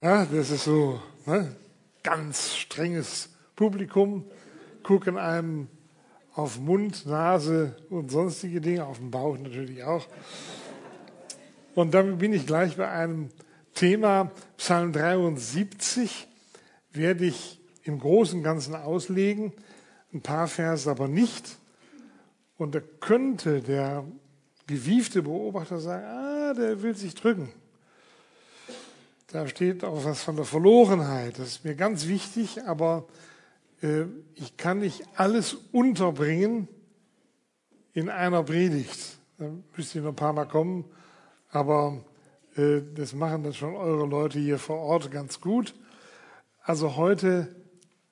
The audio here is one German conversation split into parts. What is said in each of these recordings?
Ja, das ist so ne? ganz strenges Publikum, gucken einem auf Mund, Nase und sonstige Dinge, auf den Bauch natürlich auch. Und damit bin ich gleich bei einem Thema, Psalm 73, werde ich im Großen und Ganzen auslegen, ein paar Verse aber nicht. Und da könnte der gewiefte Beobachter sagen, ah, der will sich drücken. Da steht auch was von der Verlorenheit. Das ist mir ganz wichtig, aber äh, ich kann nicht alles unterbringen in einer Predigt. Da müsst ihr noch ein paar Mal kommen, aber äh, das machen dann schon eure Leute hier vor Ort ganz gut. Also heute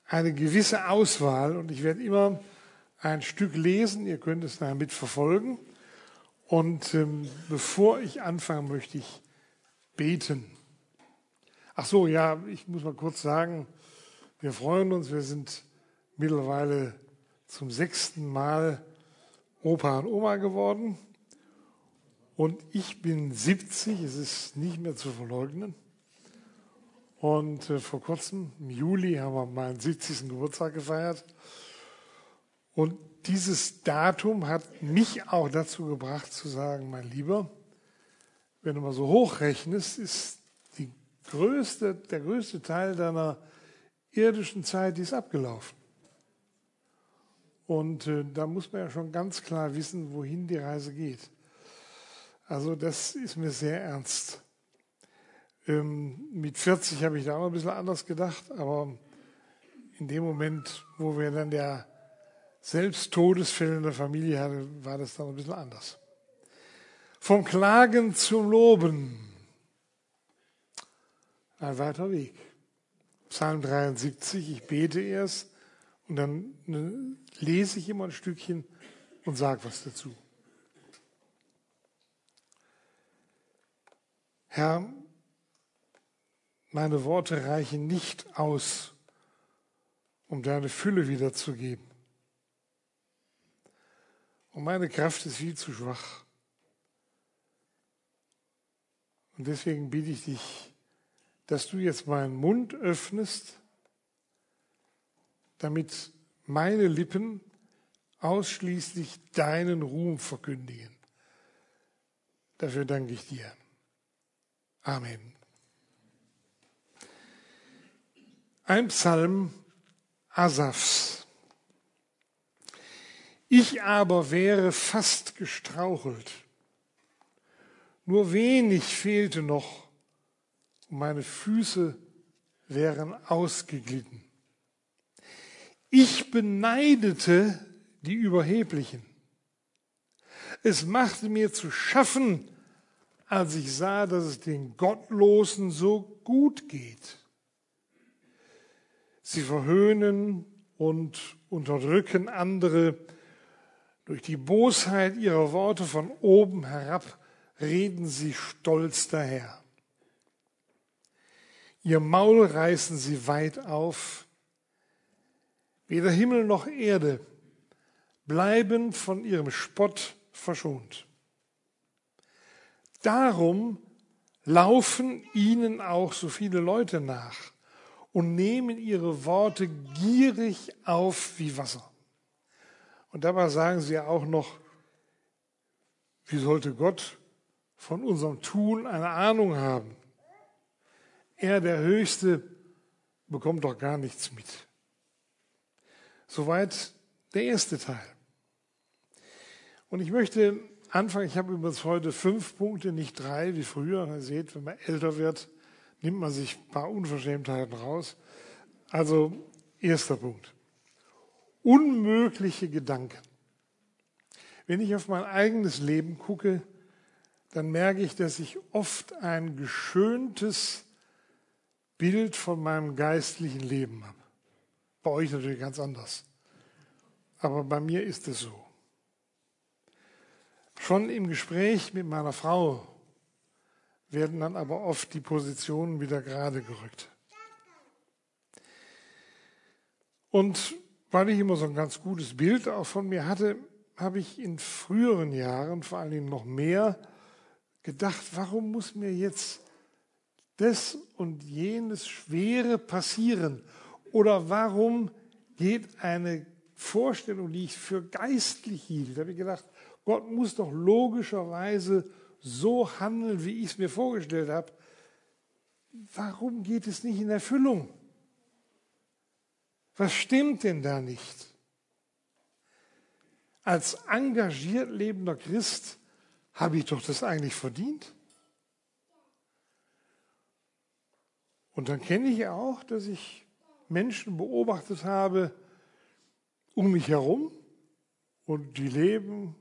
eine gewisse Auswahl und ich werde immer ein Stück lesen. Ihr könnt es nachher mitverfolgen. Und ähm, bevor ich anfange, möchte ich beten. Ach so, ja, ich muss mal kurz sagen, wir freuen uns, wir sind mittlerweile zum sechsten Mal Opa und Oma geworden. Und ich bin 70, es ist nicht mehr zu verleugnen. Und äh, vor kurzem, im Juli, haben wir meinen 70. Geburtstag gefeiert. Und dieses Datum hat mich auch dazu gebracht zu sagen, mein Lieber, wenn du mal so hochrechnest, ist größte, der größte Teil deiner irdischen Zeit ist abgelaufen. Und äh, da muss man ja schon ganz klar wissen, wohin die Reise geht. Also das ist mir sehr ernst. Ähm, mit 40 habe ich da auch noch ein bisschen anders gedacht, aber in dem Moment, wo wir dann der selbst Todesfälle in der Familie hatten, war das dann ein bisschen anders. Vom Klagen zum Loben ein weiter Weg. Psalm 73, ich bete erst und dann ne, lese ich immer ein Stückchen und sage was dazu. Herr, meine Worte reichen nicht aus, um deine Fülle wiederzugeben. Und meine Kraft ist viel zu schwach. Und deswegen bitte ich dich, dass du jetzt meinen Mund öffnest, damit meine Lippen ausschließlich deinen Ruhm verkündigen. Dafür danke ich dir. Amen. Ein Psalm Asafs. Ich aber wäre fast gestrauchelt. Nur wenig fehlte noch und meine Füße wären ausgeglitten. Ich beneidete die Überheblichen. Es machte mir zu schaffen, als ich sah, dass es den Gottlosen so gut geht. Sie verhöhnen und unterdrücken andere. Durch die Bosheit ihrer Worte von oben herab reden sie stolz daher. Ihr Maul reißen sie weit auf. Weder Himmel noch Erde bleiben von ihrem Spott verschont. Darum laufen ihnen auch so viele Leute nach und nehmen ihre Worte gierig auf wie Wasser. Und dabei sagen sie ja auch noch, wie sollte Gott von unserem Tun eine Ahnung haben? Er, der Höchste, bekommt doch gar nichts mit. Soweit der erste Teil. Und ich möchte anfangen, ich habe übrigens heute fünf Punkte, nicht drei wie früher. Ihr seht, wenn man älter wird, nimmt man sich ein paar Unverschämtheiten raus. Also erster Punkt. Unmögliche Gedanken. Wenn ich auf mein eigenes Leben gucke, dann merke ich, dass ich oft ein geschöntes Bild von meinem geistlichen Leben habe. Bei euch natürlich ganz anders. Aber bei mir ist es so. Schon im Gespräch mit meiner Frau werden dann aber oft die Positionen wieder gerade gerückt. Und weil ich immer so ein ganz gutes Bild auch von mir hatte, habe ich in früheren Jahren vor allen Dingen noch mehr gedacht, warum muss mir jetzt das und jenes Schwere passieren? Oder warum geht eine Vorstellung, die ich für geistlich hielt, da habe ich gedacht, Gott muss doch logischerweise so handeln, wie ich es mir vorgestellt habe. Warum geht es nicht in Erfüllung? Was stimmt denn da nicht? Als engagiert lebender Christ habe ich doch das eigentlich verdient. Und dann kenne ich auch, dass ich Menschen beobachtet habe um mich herum und die leben,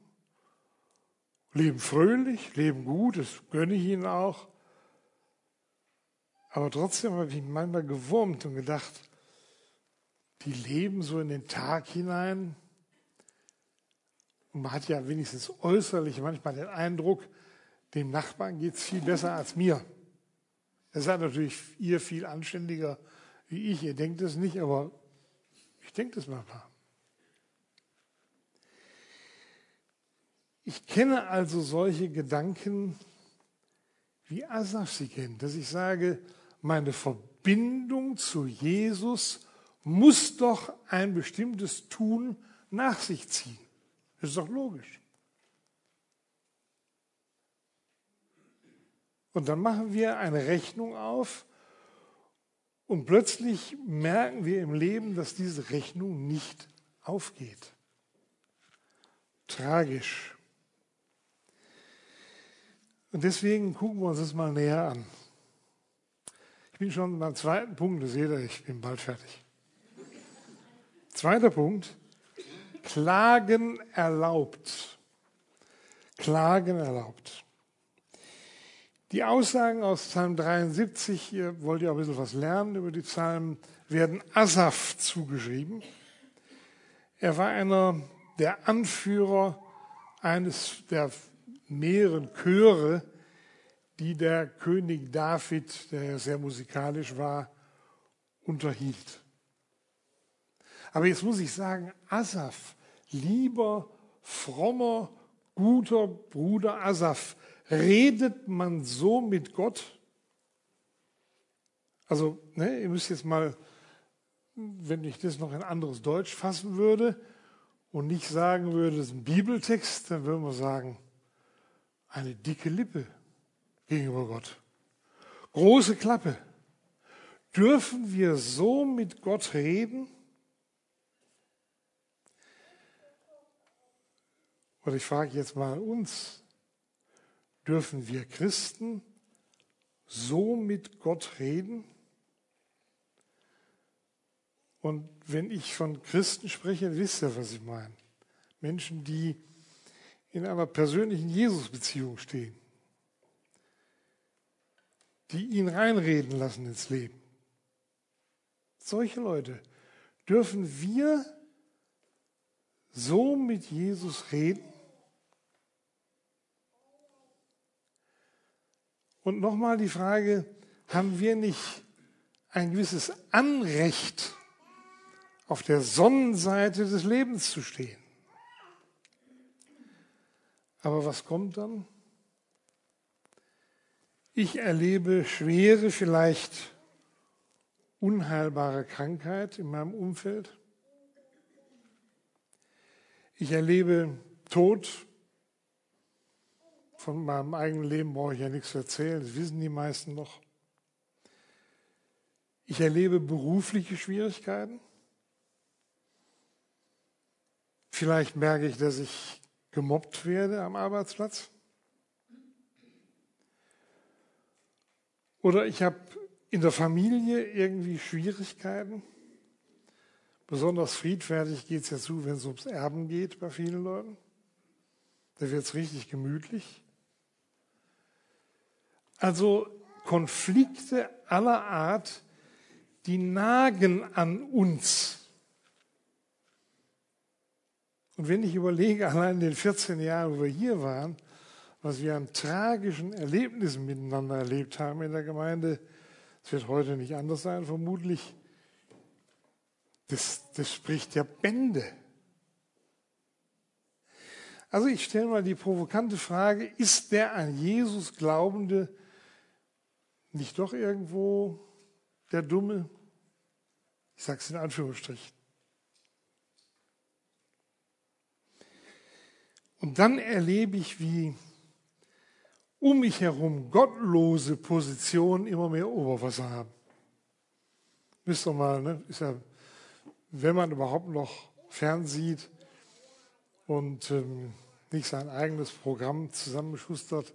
leben fröhlich, leben gut, das gönne ich ihnen auch. Aber trotzdem habe ich manchmal gewurmt und gedacht, die leben so in den Tag hinein. Und man hat ja wenigstens äußerlich manchmal den Eindruck, dem Nachbarn geht es viel besser als mir. Er seid natürlich ihr viel anständiger wie ich. Ihr denkt es nicht, aber ich denke das manchmal. Ich kenne also solche Gedanken, wie Asaf sie kennt, dass ich sage, meine Verbindung zu Jesus muss doch ein bestimmtes Tun nach sich ziehen. Das ist doch logisch. Und dann machen wir eine Rechnung auf und plötzlich merken wir im Leben, dass diese Rechnung nicht aufgeht. Tragisch. Und deswegen gucken wir uns das mal näher an. Ich bin schon beim zweiten Punkt, das seht ihr, ich bin bald fertig. Zweiter Punkt, Klagen erlaubt. Klagen erlaubt. Die Aussagen aus Psalm 73, ihr wollt ja auch ein bisschen was lernen über die Psalmen, werden Asaf zugeschrieben. Er war einer der Anführer eines der mehreren Chöre, die der König David, der ja sehr musikalisch war, unterhielt. Aber jetzt muss ich sagen, Asaf, lieber, frommer, guter Bruder Asaf, redet man so mit Gott? Also, ne, ihr müsst jetzt mal, wenn ich das noch in anderes Deutsch fassen würde und nicht sagen würde, das ist ein Bibeltext, dann würden wir sagen, eine dicke Lippe gegenüber Gott. Große Klappe. Dürfen wir so mit Gott reden? Und ich frage jetzt mal uns, dürfen wir Christen so mit Gott reden? Und wenn ich von Christen spreche, wisst ihr, was ich meine. Menschen, die in einer persönlichen Jesus-Beziehung stehen, die ihn reinreden lassen ins Leben. Solche Leute dürfen wir so mit Jesus reden? Und nochmal die Frage, haben wir nicht ein gewisses Anrecht, auf der Sonnenseite des Lebens zu stehen? Aber was kommt dann? Ich erlebe schwere, vielleicht unheilbare Krankheit in meinem Umfeld. Ich erlebe Tod von meinem eigenen Leben brauche ich ja nichts zu erzählen, das wissen die meisten noch. Ich erlebe berufliche Schwierigkeiten. Vielleicht merke ich, dass ich gemobbt werde am Arbeitsplatz. Oder ich habe in der Familie irgendwie Schwierigkeiten. Besonders friedfertig geht es ja zu, wenn es ums Erben geht bei vielen Leuten. Da wird es richtig gemütlich. Also Konflikte aller Art, die nagen an uns. Und wenn ich überlege, allein in den 14 Jahren, wo wir hier waren, was wir an tragischen Erlebnissen miteinander erlebt haben in der Gemeinde, es wird heute nicht anders sein, vermutlich, das, das spricht ja Bände. Also ich stelle mal die provokante Frage, ist der an Jesus Glaubende nicht doch irgendwo der Dumme? Ich sage es in Anführungsstrichen. Und dann erlebe ich, wie um mich herum gottlose Positionen immer mehr Oberwasser haben. Wisst ihr mal, ne? ist ja, wenn man überhaupt noch fernsieht und ähm, nicht sein eigenes Programm zusammenschustert,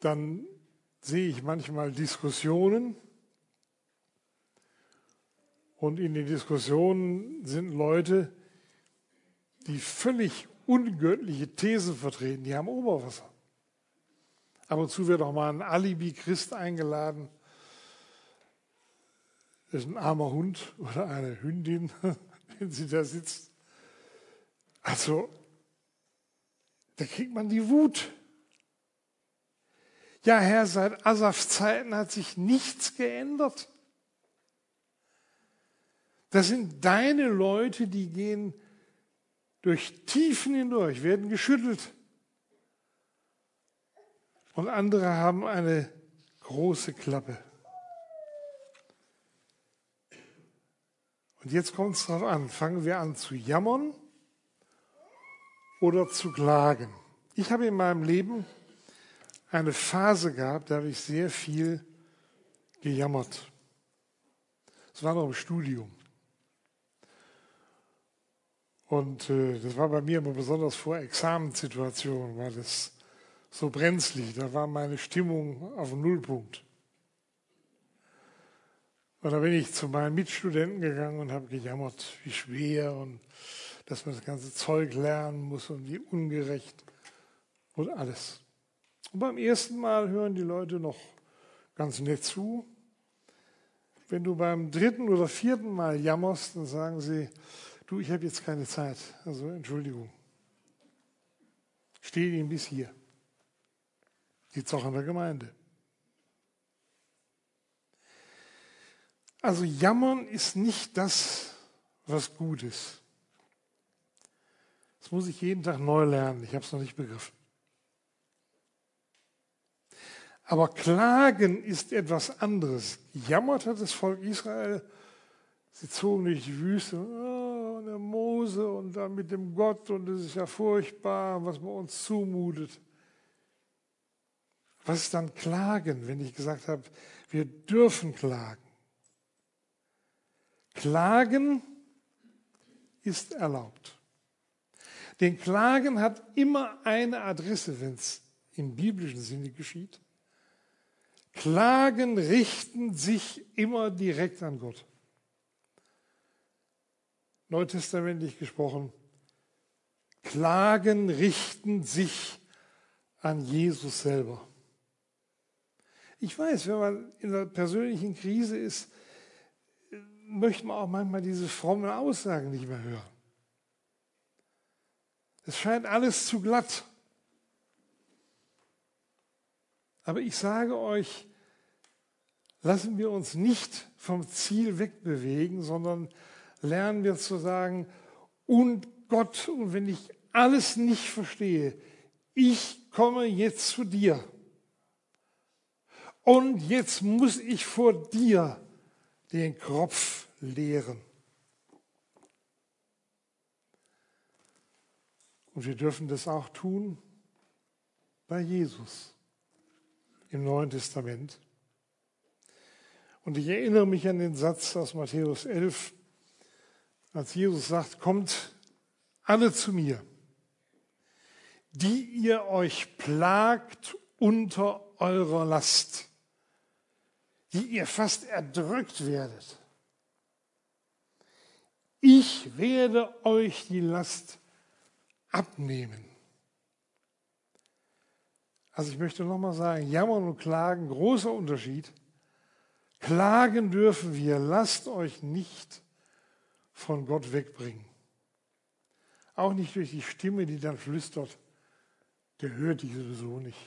dann sehe ich manchmal Diskussionen und in den Diskussionen sind Leute, die völlig ungöttliche Thesen vertreten, die haben Oberwasser. Ab und zu wird auch mal ein Alibi-Christ eingeladen. Das ist ein armer Hund oder eine Hündin, wenn sie da sitzt. Also, da kriegt man die Wut. Ja, Herr, seit Asafs Zeiten hat sich nichts geändert. Das sind deine Leute, die gehen durch Tiefen hindurch, werden geschüttelt. Und andere haben eine große Klappe. Und jetzt kommt es darauf an, fangen wir an zu jammern oder zu klagen. Ich habe in meinem Leben eine Phase gehabt, da habe ich sehr viel gejammert. Es war noch im Studium. Und äh, das war bei mir immer besonders vor Examenssituationen, war das so brenzlig. Da war meine Stimmung auf dem Nullpunkt. Und da bin ich zu meinen Mitstudenten gegangen und habe gejammert, wie schwer und dass man das ganze Zeug lernen muss und wie ungerecht und alles. Und beim ersten Mal hören die Leute noch ganz nett zu. Wenn du beim dritten oder vierten Mal jammerst, dann sagen sie, Du, ich habe jetzt keine Zeit. Also Entschuldigung. Stehe Ihnen bis hier. Sitzt auch an der Gemeinde. Also jammern ist nicht das, was gut ist. Das muss ich jeden Tag neu lernen. Ich habe es noch nicht begriffen. Aber Klagen ist etwas anderes. Jammert hat das Volk Israel. Sie zogen durch die Wüste. Oh, und der Mose und dann mit dem Gott und es ist ja furchtbar, was man uns zumutet. Was ist dann Klagen, wenn ich gesagt habe, wir dürfen klagen? Klagen ist erlaubt. Denn Klagen hat immer eine Adresse, wenn es im biblischen Sinne geschieht. Klagen richten sich immer direkt an Gott neutestamentlich gesprochen, Klagen richten sich an Jesus selber. Ich weiß, wenn man in einer persönlichen Krise ist, möchte man auch manchmal diese frommen Aussagen nicht mehr hören. Es scheint alles zu glatt. Aber ich sage euch, lassen wir uns nicht vom Ziel wegbewegen, sondern lernen wir zu sagen, und Gott, und wenn ich alles nicht verstehe, ich komme jetzt zu dir. Und jetzt muss ich vor dir den Kopf leeren. Und wir dürfen das auch tun bei Jesus im Neuen Testament. Und ich erinnere mich an den Satz aus Matthäus 11, als Jesus sagt, kommt alle zu mir, die ihr euch plagt unter eurer Last, die ihr fast erdrückt werdet. Ich werde euch die Last abnehmen. Also ich möchte nochmal sagen, jammern und klagen, großer Unterschied. Klagen dürfen wir, lasst euch nicht von Gott wegbringen. Auch nicht durch die Stimme, die dann flüstert, der hört dich sowieso nicht.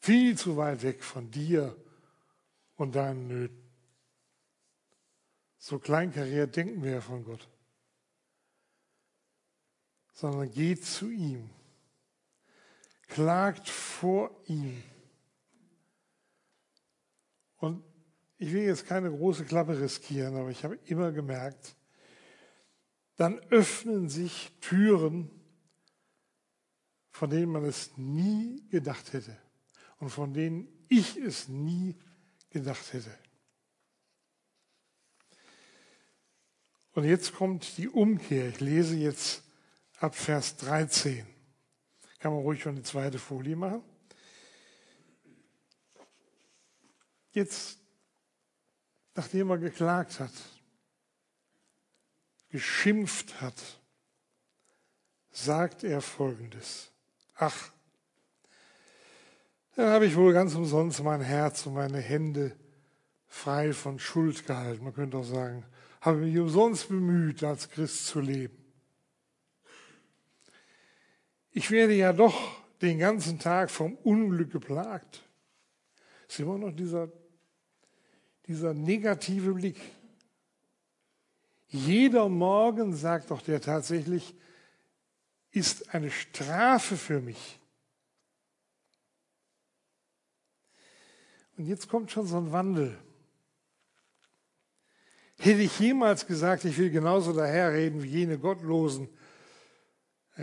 Viel zu weit weg von dir und deinen Nöten. So kleinkariert denken wir ja von Gott. Sondern geht zu ihm. Klagt vor ihm. Und ich will jetzt keine große Klappe riskieren, aber ich habe immer gemerkt, dann öffnen sich Türen, von denen man es nie gedacht hätte und von denen ich es nie gedacht hätte. Und jetzt kommt die Umkehr. Ich lese jetzt ab Vers 13. Kann man ruhig schon die zweite Folie machen. Jetzt, nachdem er geklagt hat, geschimpft hat, sagt er Folgendes. Ach, dann habe ich wohl ganz umsonst mein Herz und meine Hände frei von Schuld gehalten. Man könnte auch sagen, habe mich umsonst bemüht, als Christ zu leben. Ich werde ja doch den ganzen Tag vom Unglück geplagt. ist immer noch dieser, dieser negative Blick. Jeder Morgen, sagt doch der tatsächlich, ist eine Strafe für mich. Und jetzt kommt schon so ein Wandel. Hätte ich jemals gesagt, ich will genauso daherreden wie jene Gottlosen,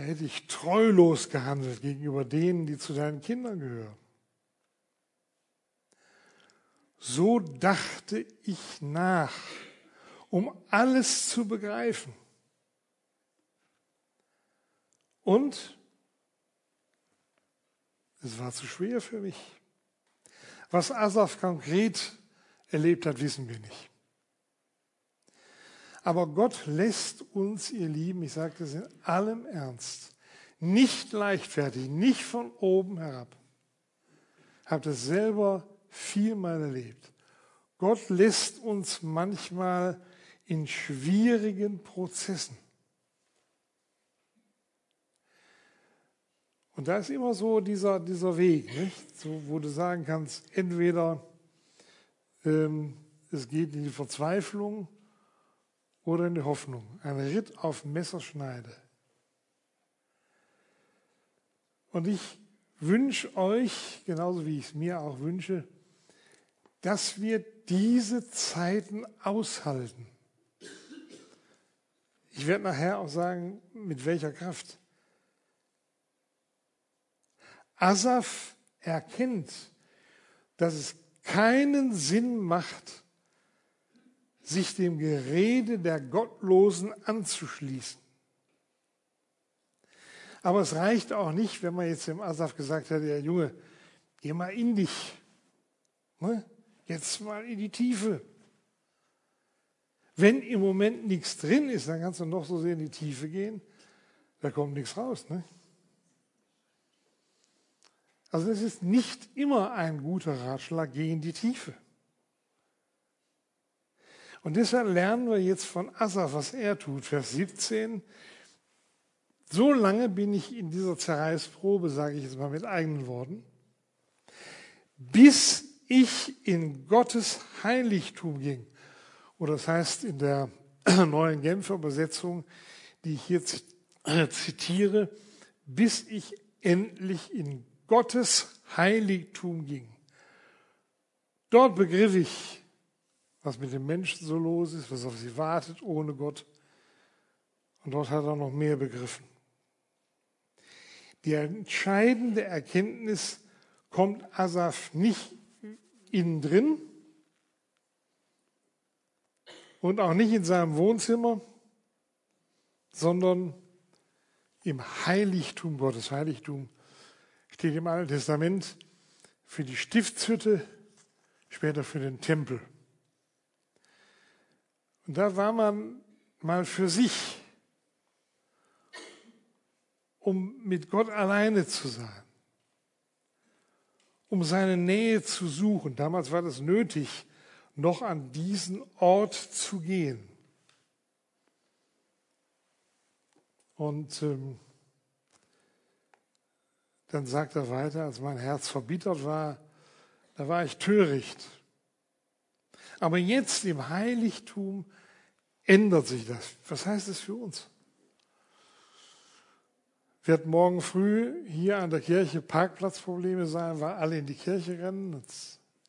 hätte ich treulos gehandelt gegenüber denen, die zu deinen Kindern gehören. So dachte ich nach, um alles zu begreifen. Und es war zu schwer für mich. Was Asaf konkret erlebt hat, wissen wir nicht. Aber Gott lässt uns, ihr Lieben, ich sage das in allem Ernst, nicht leichtfertig, nicht von oben herab. Habt es selber vielmal erlebt. Gott lässt uns manchmal in schwierigen Prozessen. Und da ist immer so dieser, dieser Weg, nicht? So, wo du sagen kannst, entweder ähm, es geht in die Verzweiflung oder in die Hoffnung. Ein Ritt auf Messerschneide. Und ich wünsche euch, genauso wie ich es mir auch wünsche, dass wir diese Zeiten aushalten. Ich werde nachher auch sagen, mit welcher Kraft. Asaf erkennt, dass es keinen Sinn macht, sich dem Gerede der Gottlosen anzuschließen. Aber es reicht auch nicht, wenn man jetzt dem Asaf gesagt hätte, ja Junge, geh mal in dich. Ne? Jetzt mal in die Tiefe. Wenn im Moment nichts drin ist, dann kannst du noch so sehr in die Tiefe gehen, da kommt nichts raus. Ne? Also es ist nicht immer ein guter Ratschlag, geh in die Tiefe. Und deshalb lernen wir jetzt von Asaf, was er tut. Vers 17. So lange bin ich in dieser Zerreißprobe, sage ich jetzt mal mit eigenen Worten, bis ich in Gottes Heiligtum ging. Oder das heißt in der neuen Genfer Übersetzung, die ich hier zitiere, bis ich endlich in Gottes Heiligtum ging. Dort begriff ich, was mit den Menschen so los ist, was auf sie wartet ohne Gott. Und dort hat er noch mehr begriffen. Die entscheidende Erkenntnis kommt Asaf nicht innen drin und auch nicht in seinem Wohnzimmer, sondern im Heiligtum Gottes. Heiligtum steht im Alten Testament für die Stiftshütte, später für den Tempel. Und da war man mal für sich, um mit Gott alleine zu sein, um seine Nähe zu suchen. Damals war das nötig, noch an diesen Ort zu gehen. Und ähm, dann sagt er weiter, als mein Herz verbittert war, da war ich töricht aber jetzt im Heiligtum ändert sich das. Was heißt das für uns? wird morgen früh hier an der Kirche Parkplatzprobleme sein, weil alle in die Kirche rennen,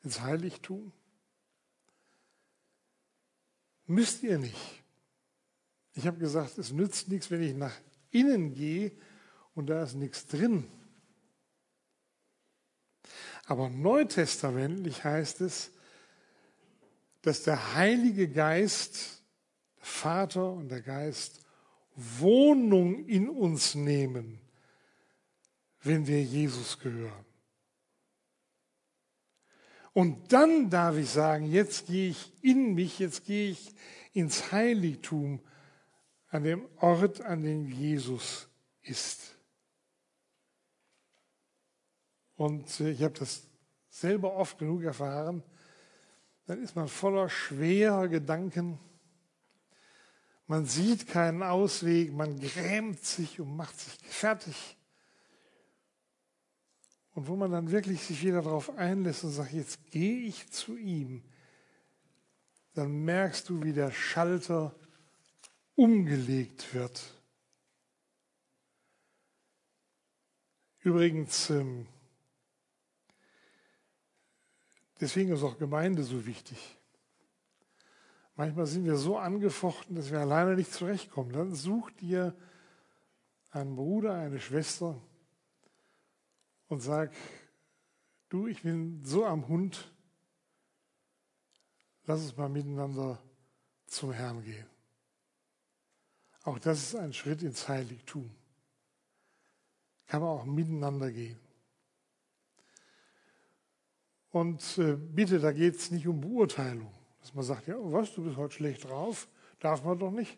ins, Heiligtum. Müsst ihr nicht. Ich habe gesagt, es nützt nichts, wenn ich nach innen gehe und da ist nichts drin. Aber neutestamentlich heißt es, dass der Heilige Geist, der Vater und der Geist Wohnung in uns nehmen, wenn wir Jesus gehören. Und dann darf ich sagen, jetzt gehe ich in mich, jetzt gehe ich ins Heiligtum, an dem Ort, an dem Jesus ist. Und äh, ich habe das selber oft genug erfahren. Dann ist man voller schwerer Gedanken. Man sieht keinen Ausweg, man grämt sich und macht sich fertig. Und wo man dann wirklich sich wieder darauf einlässt und sagt, jetzt gehe ich zu ihm, dann merkst du, wie der Schalter umgelegt wird. Übrigens, ähm, deswegen ist auch Gemeinde so wichtig. Manchmal sind wir so angefochten, dass wir alleine nicht zurechtkommen. Dann such dir einen Bruder, eine Schwester und sag, du, ich bin so am Hund, lass uns mal miteinander zum Herrn gehen. Auch das ist ein Schritt ins Heiligtum. Kann man auch miteinander gehen. Und äh, bitte, da geht es nicht um Beurteilung. Dass man sagt, ja, was, du bist heute schlecht drauf, darf man doch nicht.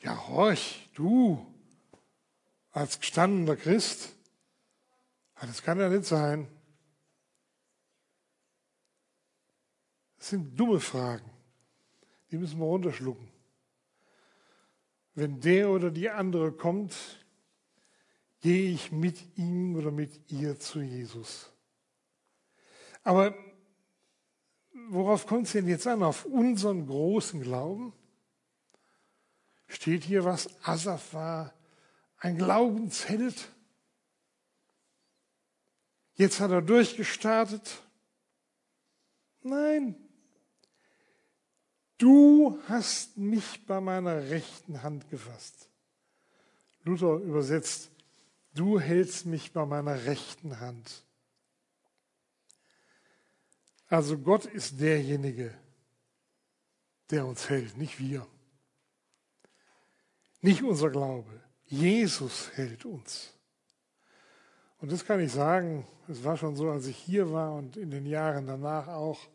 Ja, horch, du, als gestandener Christ, das kann ja nicht sein. Das sind dumme Fragen. Die müssen wir runterschlucken. Wenn der oder die andere kommt, gehe ich mit ihm oder mit ihr zu Jesus. Aber worauf kommt es denn jetzt an? Auf unseren großen Glauben? Steht hier was? Asaf war ein Glaubensheld. Jetzt hat er durchgestartet. Nein, du hast mich bei meiner rechten Hand gefasst. Luther übersetzt, du hältst mich bei meiner rechten Hand. Also Gott ist derjenige, der uns hält, nicht wir. Nicht unser Glaube. Jesus hält uns. Und das kann ich sagen, es war schon so, als ich hier war und in den Jahren danach auch,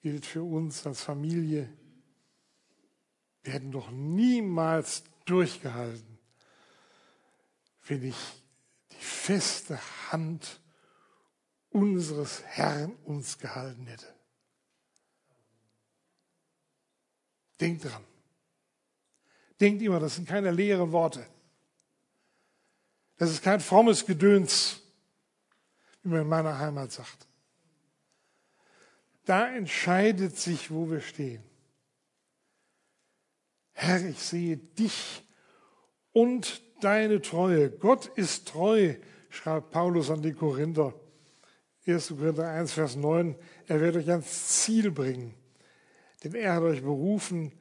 gilt für uns als Familie, wir hätten doch niemals durchgehalten, wenn ich die feste Hand unseres Herrn uns gehalten hätte. Denkt dran. Denkt immer, das sind keine leeren Worte. Das ist kein frommes Gedöns, wie man in meiner Heimat sagt. Da entscheidet sich, wo wir stehen. Herr, ich sehe dich und deine Treue. Gott ist treu, schreibt Paulus an die Korinther. 1. Korinther 1, Vers 9, er wird euch ans Ziel bringen. Denn er hat euch berufen,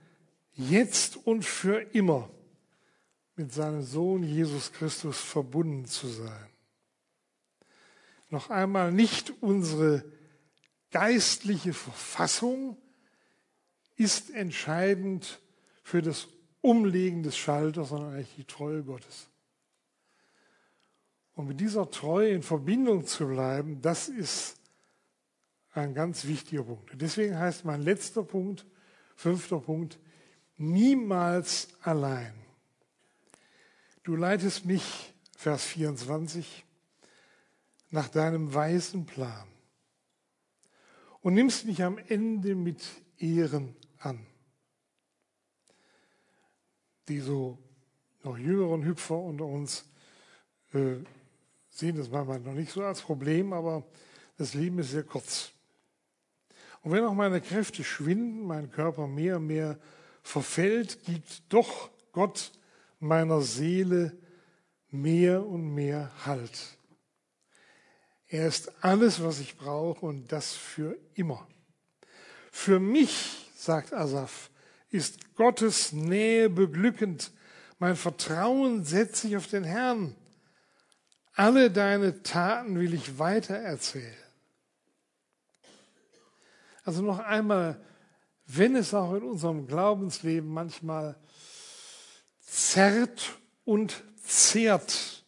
jetzt und für immer mit seinem Sohn Jesus Christus verbunden zu sein. Noch einmal nicht unsere geistliche Verfassung ist entscheidend für das Umlegen des Schalters, sondern eigentlich die Treue Gottes. Und mit dieser Treue in Verbindung zu bleiben, das ist ein ganz wichtiger Punkt. deswegen heißt mein letzter Punkt, fünfter Punkt, niemals allein. Du leitest mich, Vers 24, nach deinem weisen Plan und nimmst mich am Ende mit Ehren an. Die so noch jüngeren Hüpfer unter uns äh, sehen das manchmal noch nicht so als Problem, aber das Leben ist sehr kurz. Und wenn auch meine Kräfte schwinden, mein Körper mehr und mehr verfällt, gibt doch Gott meiner Seele mehr und mehr Halt. Er ist alles, was ich brauche und das für immer. Für mich, sagt Asaf, ist Gottes Nähe beglückend. Mein Vertrauen setze ich auf den Herrn. Alle deine Taten will ich weitererzählen. Also noch einmal, wenn es auch in unserem Glaubensleben manchmal zerrt und zehrt,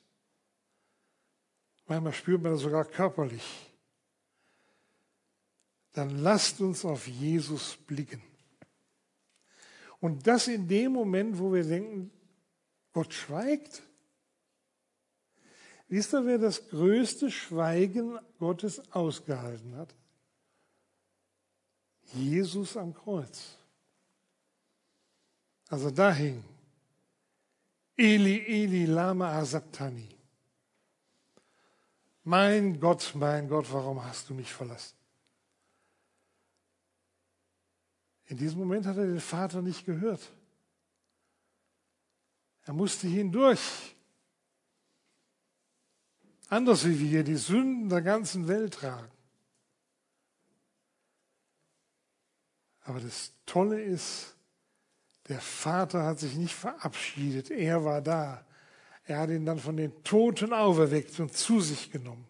manchmal spürt man das sogar körperlich, dann lasst uns auf Jesus blicken. Und das in dem Moment, wo wir denken, Gott schweigt. Wisst ihr, wer das größte Schweigen Gottes ausgehalten hat? Jesus am Kreuz. Also da hing Eli, Eli, Lama Asabtani. Mein Gott, mein Gott, warum hast du mich verlassen? In diesem Moment hat er den Vater nicht gehört. Er musste hindurch. Anders wie wir die Sünden der ganzen Welt tragen. Aber das Tolle ist, der Vater hat sich nicht verabschiedet, er war da. Er hat ihn dann von den Toten auferweckt und zu sich genommen.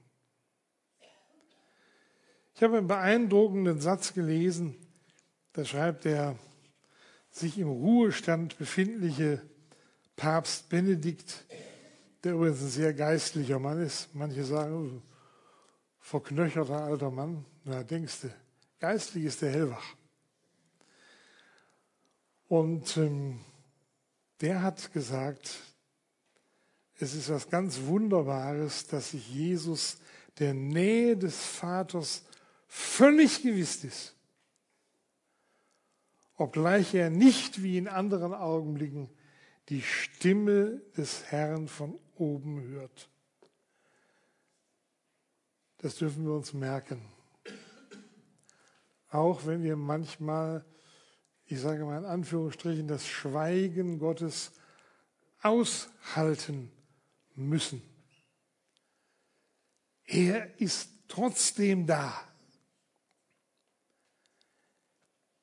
Ich habe einen beeindruckenden Satz gelesen, da schreibt der sich im Ruhestand befindliche Papst Benedikt, der übrigens ein sehr geistlicher Mann ist. Manche sagen, oh, verknöcherter alter Mann. Na, denkst du, geistlich ist der hellwach. Und ähm, der hat gesagt, es ist was ganz Wunderbares, dass sich Jesus der Nähe des Vaters völlig gewiss ist, obgleich er nicht wie in anderen Augenblicken die Stimme des Herrn von oben hört. Das dürfen wir uns merken. Auch wenn wir manchmal ich sage mal in Anführungsstrichen, das Schweigen Gottes aushalten müssen. Er ist trotzdem da.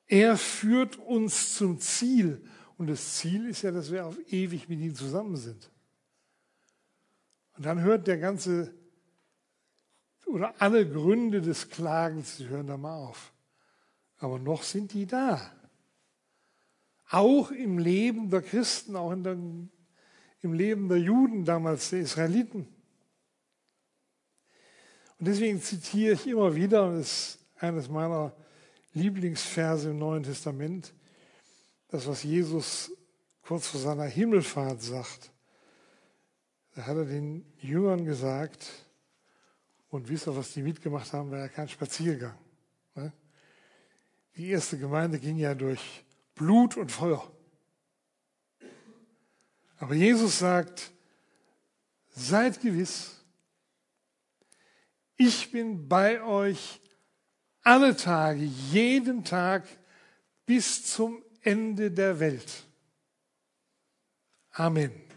Er führt uns zum Ziel. Und das Ziel ist ja, dass wir auf ewig mit ihm zusammen sind. Und dann hört der ganze oder alle Gründe des Klagens, die hören da mal auf. Aber noch sind die da. Auch im Leben der Christen, auch der, im Leben der Juden damals, der Israeliten. Und deswegen zitiere ich immer wieder, und das ist eines meiner Lieblingsverse im Neuen Testament, das, was Jesus kurz vor seiner Himmelfahrt sagt. Da hat er den Jüngern gesagt, und wisst ihr, was die mitgemacht haben, war ja kein Spaziergang. Ne? Die erste Gemeinde ging ja durch Blut und Feuer. Aber Jesus sagt, seid gewiss, ich bin bei euch alle Tage, jeden Tag bis zum Ende der Welt. Amen.